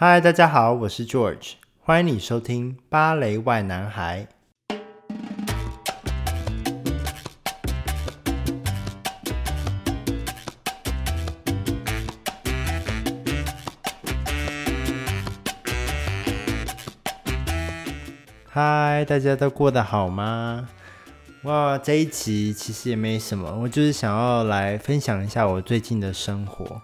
嗨，大家好，我是 George，欢迎你收听《芭蕾外男孩》。嗨，大家都过得好吗？哇，这一集其实也没什么，我就是想要来分享一下我最近的生活。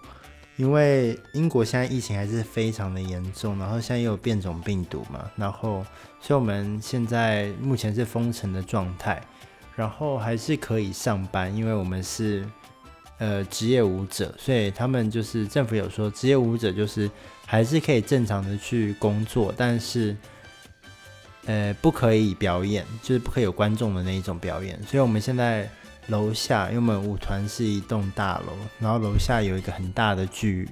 因为英国现在疫情还是非常的严重，然后现在又有变种病毒嘛，然后所以我们现在目前是封城的状态，然后还是可以上班，因为我们是呃职业舞者，所以他们就是政府有说职业舞者就是还是可以正常的去工作，但是呃不可以表演，就是不可以有观众的那一种表演，所以我们现在。楼下，因为我们舞团是一栋大楼，然后楼下有一个很大的剧，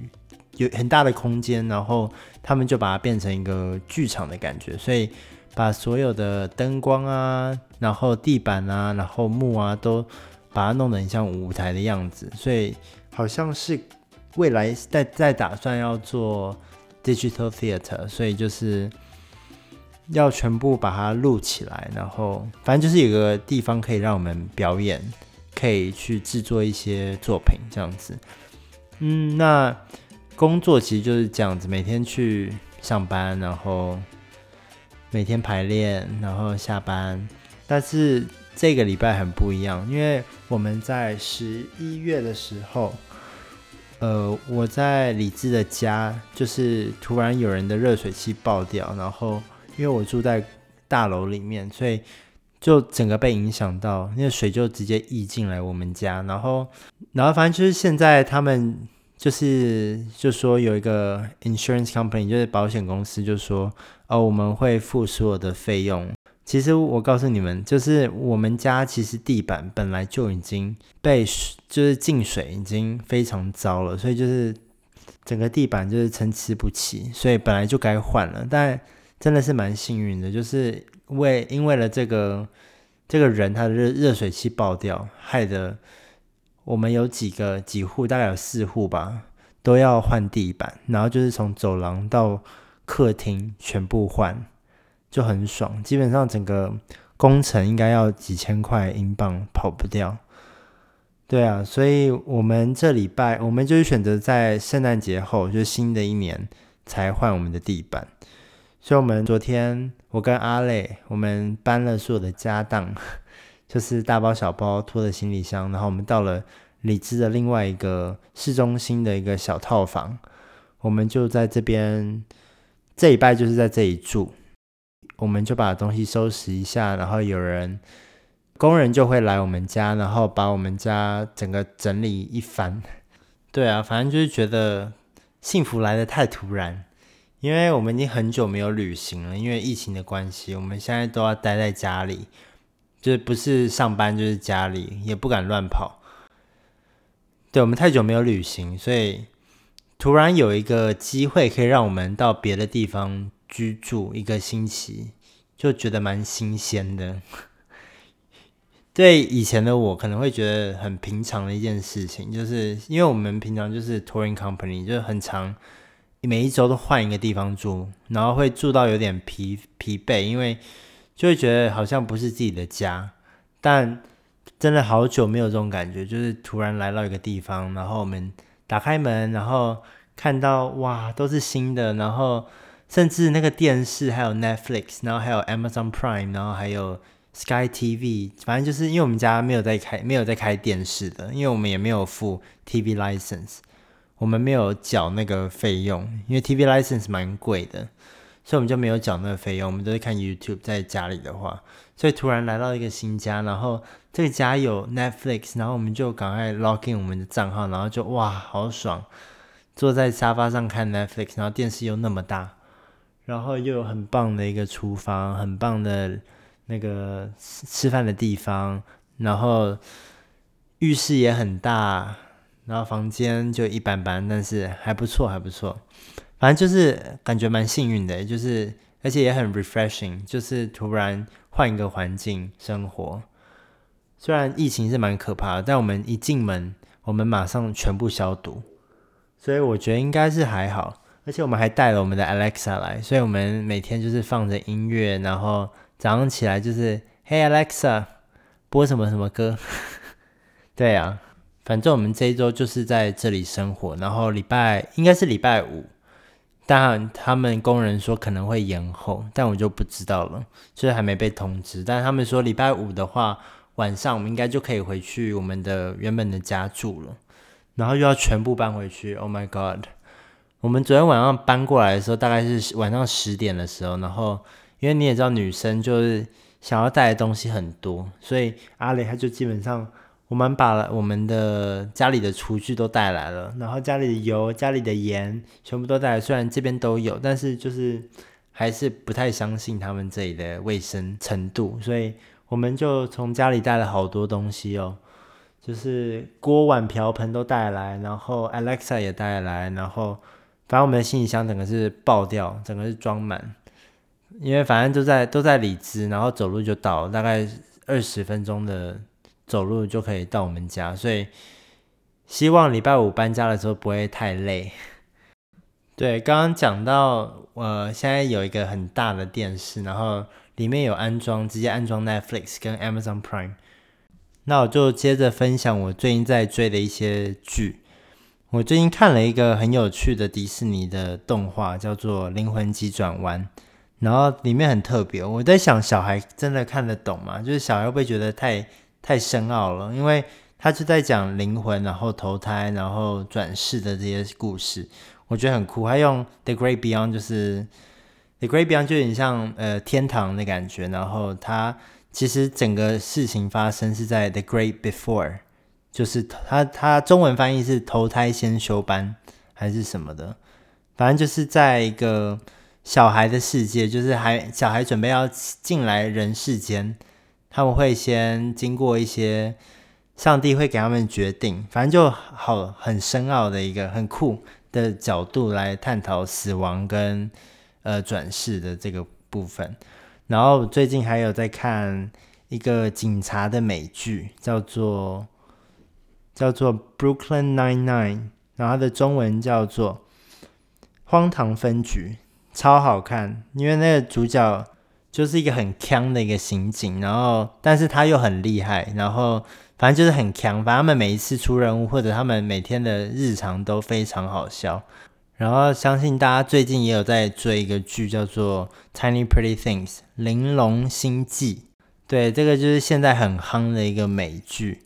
有很大的空间，然后他们就把它变成一个剧场的感觉，所以把所有的灯光啊，然后地板啊，然后幕啊，都把它弄得很像舞台的样子，所以好像是未来在在打算要做 digital theater，所以就是要全部把它录起来，然后反正就是有个地方可以让我们表演。可以去制作一些作品，这样子。嗯，那工作其实就是这样子，每天去上班，然后每天排练，然后下班。但是这个礼拜很不一样，因为我们在十一月的时候，呃，我在李智的家，就是突然有人的热水器爆掉，然后因为我住在大楼里面，所以。就整个被影响到，那个水就直接溢进来我们家，然后，然后反正就是现在他们就是就说有一个 insurance company，就是保险公司，就说哦，我们会付所有的费用。其实我告诉你们，就是我们家其实地板本来就已经被就是进水，已经非常糟了，所以就是整个地板就是参差不齐，所以本来就该换了。但真的是蛮幸运的，就是。为因为了这个这个人他的热热水器爆掉，害得我们有几个几户，大概有四户吧，都要换地板，然后就是从走廊到客厅全部换，就很爽。基本上整个工程应该要几千块英镑跑不掉。对啊，所以我们这礼拜我们就是选择在圣诞节后，就新的一年才换我们的地板。所以，我们昨天我跟阿磊，我们搬了所有的家当，就是大包小包拖着行李箱，然后我们到了里兹的另外一个市中心的一个小套房，我们就在这边，这礼拜就是在这里住，我们就把东西收拾一下，然后有人工人就会来我们家，然后把我们家整个整理一番。对啊，反正就是觉得幸福来得太突然。因为我们已经很久没有旅行了，因为疫情的关系，我们现在都要待在家里，就是不是上班就是家里，也不敢乱跑。对，我们太久没有旅行，所以突然有一个机会可以让我们到别的地方居住一个星期，就觉得蛮新鲜的。对以前的我可能会觉得很平常的一件事情，就是因为我们平常就是 touring company，就是很常。每一周都换一个地方住，然后会住到有点疲疲惫，因为就会觉得好像不是自己的家。但真的好久没有这种感觉，就是突然来到一个地方，然后我们打开门，然后看到哇，都是新的，然后甚至那个电视还有 Netflix，然后还有 Amazon Prime，然后还有 Sky TV，反正就是因为我们家没有在开没有在开电视的，因为我们也没有付 TV license。我们没有缴那个费用，因为 TV license 蛮贵的，所以我们就没有缴那个费用。我们都是看 YouTube，在家里的话，所以突然来到一个新家，然后这个家有 Netflix，然后我们就赶快 log in 我们的账号，然后就哇，好爽，坐在沙发上看 Netflix，然后电视又那么大，然后又有很棒的一个厨房，很棒的那个吃饭的地方，然后浴室也很大。然后房间就一般般，但是还不错，还不错。反正就是感觉蛮幸运的，就是而且也很 refreshing，就是突然换一个环境生活。虽然疫情是蛮可怕的，但我们一进门，我们马上全部消毒，所以我觉得应该是还好。而且我们还带了我们的 Alexa 来，所以我们每天就是放着音乐，然后早上起来就是 Hey Alexa，播什么什么歌。对啊，反正我们这一周就是在这里生活，然后礼拜应该是礼拜五，但他们工人说可能会延后，但我就不知道了，就是还没被通知。但他们说礼拜五的话，晚上我们应该就可以回去我们的原本的家住了，然后又要全部搬回去。Oh my god！我们昨天晚上搬过来的时候，大概是晚上十点的时候，然后因为你也知道，女生就是想要带的东西很多，所以阿雷他就基本上，我们把我们的家里的厨具都带来了，然后家里的油、家里的盐全部都带来。虽然这边都有，但是就是还是不太相信他们这里的卫生程度，所以我们就从家里带了好多东西哦，就是锅碗瓢盆都带来，然后 Alexa 也带来，然后。反正我们的行李箱整个是爆掉，整个是装满，因为反正都在都在里兹，然后走路就到，大概二十分钟的走路就可以到我们家，所以希望礼拜五搬家的时候不会太累。对，刚刚讲到，呃，现在有一个很大的电视，然后里面有安装，直接安装 Netflix 跟 Amazon Prime。那我就接着分享我最近在追的一些剧。我最近看了一个很有趣的迪士尼的动画，叫做《灵魂急转弯》，然后里面很特别。我在想，小孩真的看得懂吗？就是小孩会不会觉得太太深奥了？因为他就在讲灵魂，然后投胎，然后转世的这些故事，我觉得很酷。他用 The Great Beyond，就是 The Great Beyond 就有点像呃天堂的感觉。然后他其实整个事情发生是在 The Great Before。就是他，他中文翻译是投胎先修班还是什么的，反正就是在一个小孩的世界，就是还小孩准备要进来人世间，他们会先经过一些上帝会给他们决定，反正就好很深奥的一个很酷的角度来探讨死亡跟呃转世的这个部分。然后最近还有在看一个警察的美剧，叫做。叫做 Brooklyn Nine-Nine，然后它的中文叫做《荒唐分局》，超好看。因为那个主角就是一个很锵的一个刑警，然后但是他又很厉害，然后反正就是很强。反正他们每一次出任务或者他们每天的日常都非常好笑。然后相信大家最近也有在追一个剧，叫做《Tiny Pretty Things》玲珑心计。对，这个就是现在很夯的一个美剧。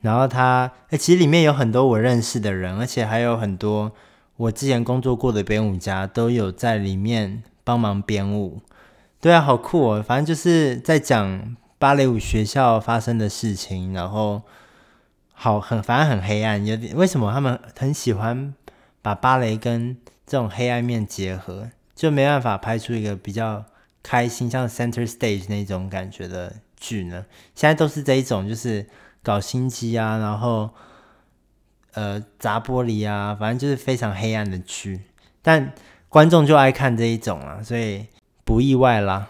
然后它，诶，其实里面有很多我认识的人，而且还有很多我之前工作过的编舞家都有在里面帮忙编舞。对啊，好酷哦！反正就是在讲芭蕾舞学校发生的事情，然后好很，反正很黑暗。有点为什么他们很喜欢把芭蕾跟这种黑暗面结合，就没办法拍出一个比较开心像 Center Stage 那种感觉的剧呢？现在都是这一种，就是。搞心机啊，然后呃砸玻璃啊，反正就是非常黑暗的剧，但观众就爱看这一种啊，所以不意外啦。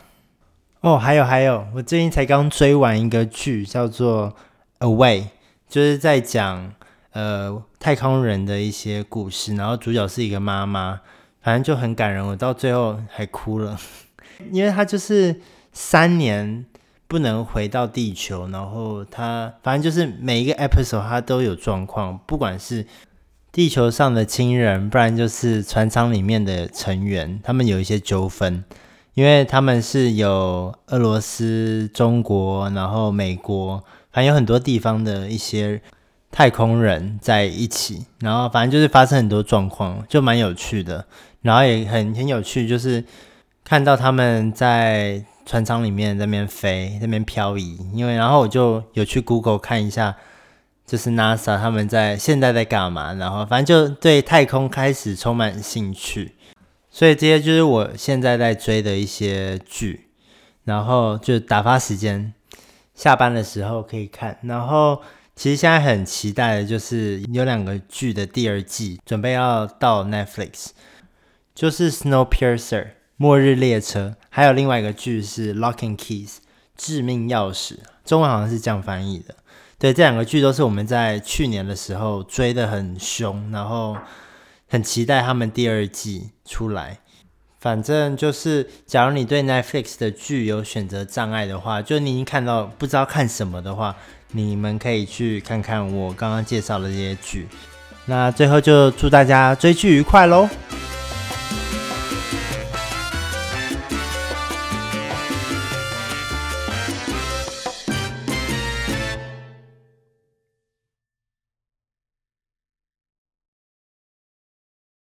哦，还有还有，我最近才刚追完一个剧，叫做《Away》，就是在讲呃太空人的一些故事，然后主角是一个妈妈，反正就很感人，我到最后还哭了，因为他就是三年。不能回到地球，然后他反正就是每一个 episode 他都有状况，不管是地球上的亲人，不然就是船舱里面的成员，他们有一些纠纷，因为他们是有俄罗斯、中国，然后美国，反正有很多地方的一些太空人在一起，然后反正就是发生很多状况，就蛮有趣的，然后也很很有趣，就是看到他们在。船舱里面那边飞，那边漂移，因为然后我就有去 Google 看一下，就是 NASA 他们在现在在干嘛，然后反正就对太空开始充满兴趣，所以这些就是我现在在追的一些剧，然后就打发时间，下班的时候可以看，然后其实现在很期待的就是有两个剧的第二季准备要到 Netflix，就是 Snowpiercer。末日列车，还有另外一个剧是《Lock and Keys》致命钥匙，中文好像是这样翻译的。对，这两个剧都是我们在去年的时候追得很凶，然后很期待他们第二季出来。反正就是，假如你对 Netflix 的剧有选择障碍的话，就你已经看到不知道看什么的话，你们可以去看看我刚刚介绍的这些剧。那最后就祝大家追剧愉快喽！